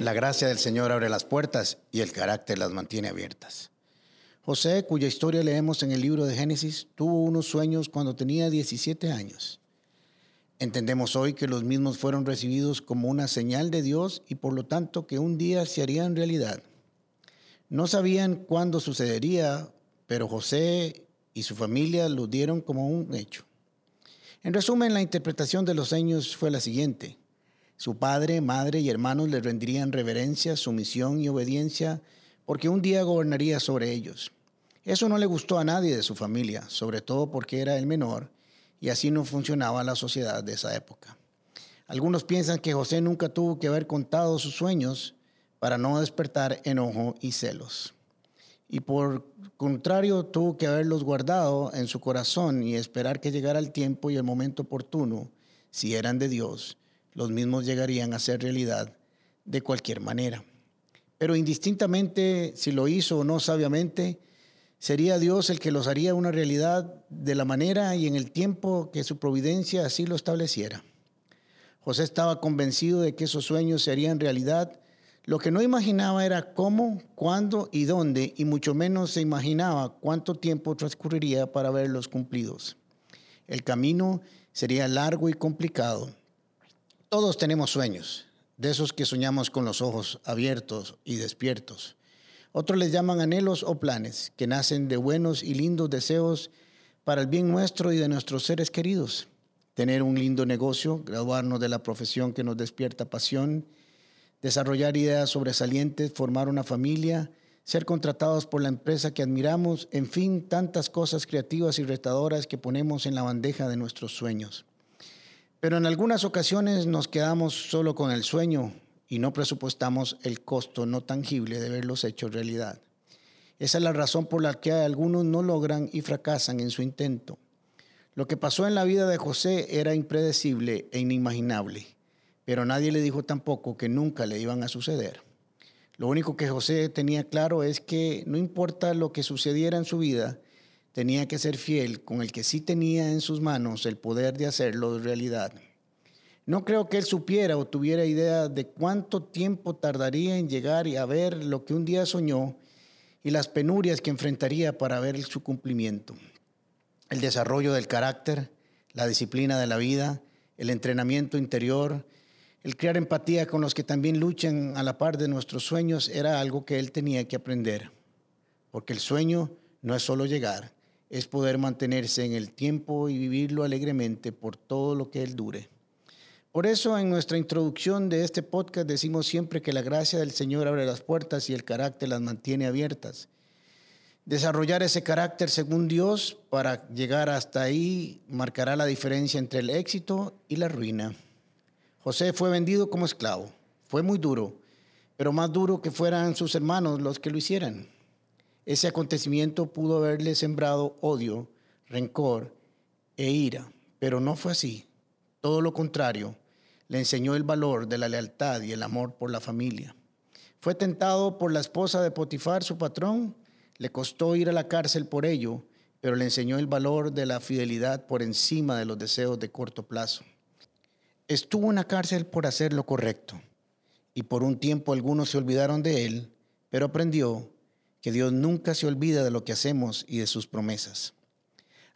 La gracia del Señor abre las puertas y el carácter las mantiene abiertas. José, cuya historia leemos en el libro de Génesis, tuvo unos sueños cuando tenía 17 años. Entendemos hoy que los mismos fueron recibidos como una señal de Dios y por lo tanto que un día se harían realidad. No sabían cuándo sucedería, pero José y su familia lo dieron como un hecho. En resumen, la interpretación de los sueños fue la siguiente. Su padre, madre y hermanos le rendirían reverencia, sumisión y obediencia porque un día gobernaría sobre ellos. Eso no le gustó a nadie de su familia, sobre todo porque era el menor y así no funcionaba la sociedad de esa época. Algunos piensan que José nunca tuvo que haber contado sus sueños para no despertar enojo y celos. Y por contrario, tuvo que haberlos guardado en su corazón y esperar que llegara el tiempo y el momento oportuno, si eran de Dios, los mismos llegarían a ser realidad de cualquier manera. Pero indistintamente si lo hizo o no sabiamente, sería Dios el que los haría una realidad de la manera y en el tiempo que su providencia así lo estableciera. José estaba convencido de que esos sueños se harían realidad. Lo que no imaginaba era cómo, cuándo y dónde, y mucho menos se imaginaba cuánto tiempo transcurriría para verlos cumplidos. El camino sería largo y complicado, todos tenemos sueños, de esos que soñamos con los ojos abiertos y despiertos. Otros les llaman anhelos o planes, que nacen de buenos y lindos deseos para el bien nuestro y de nuestros seres queridos. Tener un lindo negocio, graduarnos de la profesión que nos despierta pasión, desarrollar ideas sobresalientes, formar una familia, ser contratados por la empresa que admiramos, en fin, tantas cosas creativas y retadoras que ponemos en la bandeja de nuestros sueños. Pero en algunas ocasiones nos quedamos solo con el sueño y no presupuestamos el costo no tangible de verlos hechos realidad. Esa es la razón por la que algunos no logran y fracasan en su intento. Lo que pasó en la vida de José era impredecible e inimaginable, pero nadie le dijo tampoco que nunca le iban a suceder. Lo único que José tenía claro es que no importa lo que sucediera en su vida, tenía que ser fiel con el que sí tenía en sus manos el poder de hacerlo realidad. No creo que él supiera o tuviera idea de cuánto tiempo tardaría en llegar y a ver lo que un día soñó y las penurias que enfrentaría para ver su cumplimiento. El desarrollo del carácter, la disciplina de la vida, el entrenamiento interior, el crear empatía con los que también luchan a la par de nuestros sueños era algo que él tenía que aprender. Porque el sueño no es solo llegar, es poder mantenerse en el tiempo y vivirlo alegremente por todo lo que Él dure. Por eso en nuestra introducción de este podcast decimos siempre que la gracia del Señor abre las puertas y el carácter las mantiene abiertas. Desarrollar ese carácter según Dios para llegar hasta ahí marcará la diferencia entre el éxito y la ruina. José fue vendido como esclavo. Fue muy duro, pero más duro que fueran sus hermanos los que lo hicieran. Ese acontecimiento pudo haberle sembrado odio, rencor e ira, pero no fue así. Todo lo contrario, le enseñó el valor de la lealtad y el amor por la familia. Fue tentado por la esposa de Potifar, su patrón, le costó ir a la cárcel por ello, pero le enseñó el valor de la fidelidad por encima de los deseos de corto plazo. Estuvo en la cárcel por hacer lo correcto, y por un tiempo algunos se olvidaron de él, pero aprendió que Dios nunca se olvida de lo que hacemos y de sus promesas.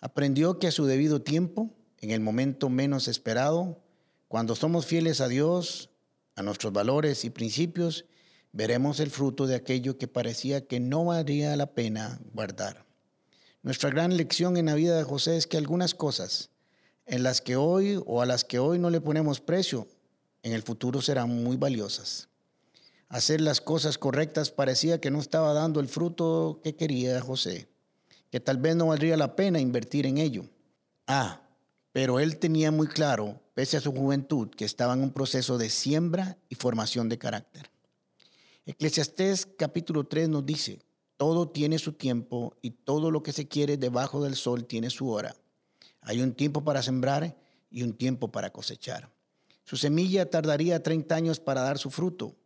Aprendió que a su debido tiempo, en el momento menos esperado, cuando somos fieles a Dios, a nuestros valores y principios, veremos el fruto de aquello que parecía que no valía la pena guardar. Nuestra gran lección en la vida de José es que algunas cosas en las que hoy o a las que hoy no le ponemos precio, en el futuro serán muy valiosas hacer las cosas correctas parecía que no estaba dando el fruto que quería José, que tal vez no valdría la pena invertir en ello. Ah, pero él tenía muy claro, pese a su juventud, que estaba en un proceso de siembra y formación de carácter. Eclesiastés capítulo 3 nos dice, todo tiene su tiempo y todo lo que se quiere debajo del sol tiene su hora. Hay un tiempo para sembrar y un tiempo para cosechar. Su semilla tardaría 30 años para dar su fruto,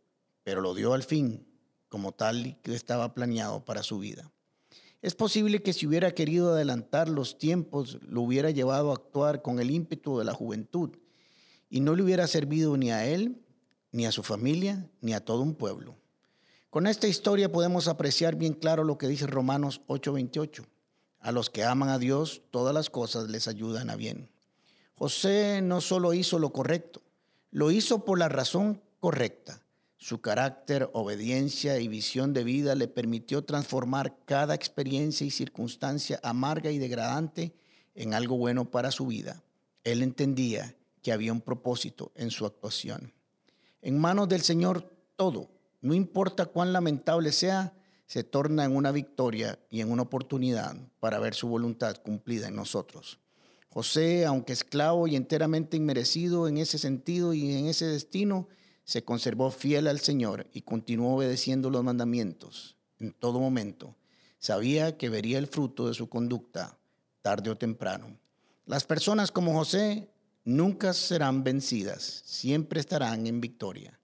pero lo dio al fin, como tal que estaba planeado para su vida. Es posible que si hubiera querido adelantar los tiempos, lo hubiera llevado a actuar con el ímpetu de la juventud y no le hubiera servido ni a él ni a su familia, ni a todo un pueblo. Con esta historia podemos apreciar bien claro lo que dice Romanos 8:28. A los que aman a Dios, todas las cosas les ayudan a bien. José no solo hizo lo correcto, lo hizo por la razón correcta. Su carácter, obediencia y visión de vida le permitió transformar cada experiencia y circunstancia amarga y degradante en algo bueno para su vida. Él entendía que había un propósito en su actuación. En manos del Señor todo, no importa cuán lamentable sea, se torna en una victoria y en una oportunidad para ver su voluntad cumplida en nosotros. José, aunque esclavo y enteramente inmerecido en ese sentido y en ese destino, se conservó fiel al Señor y continuó obedeciendo los mandamientos en todo momento. Sabía que vería el fruto de su conducta tarde o temprano. Las personas como José nunca serán vencidas, siempre estarán en victoria.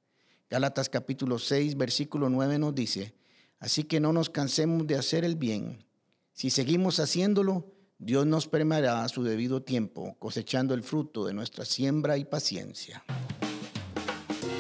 Gálatas capítulo 6, versículo 9 nos dice, así que no nos cansemos de hacer el bien. Si seguimos haciéndolo, Dios nos premiará a su debido tiempo, cosechando el fruto de nuestra siembra y paciencia.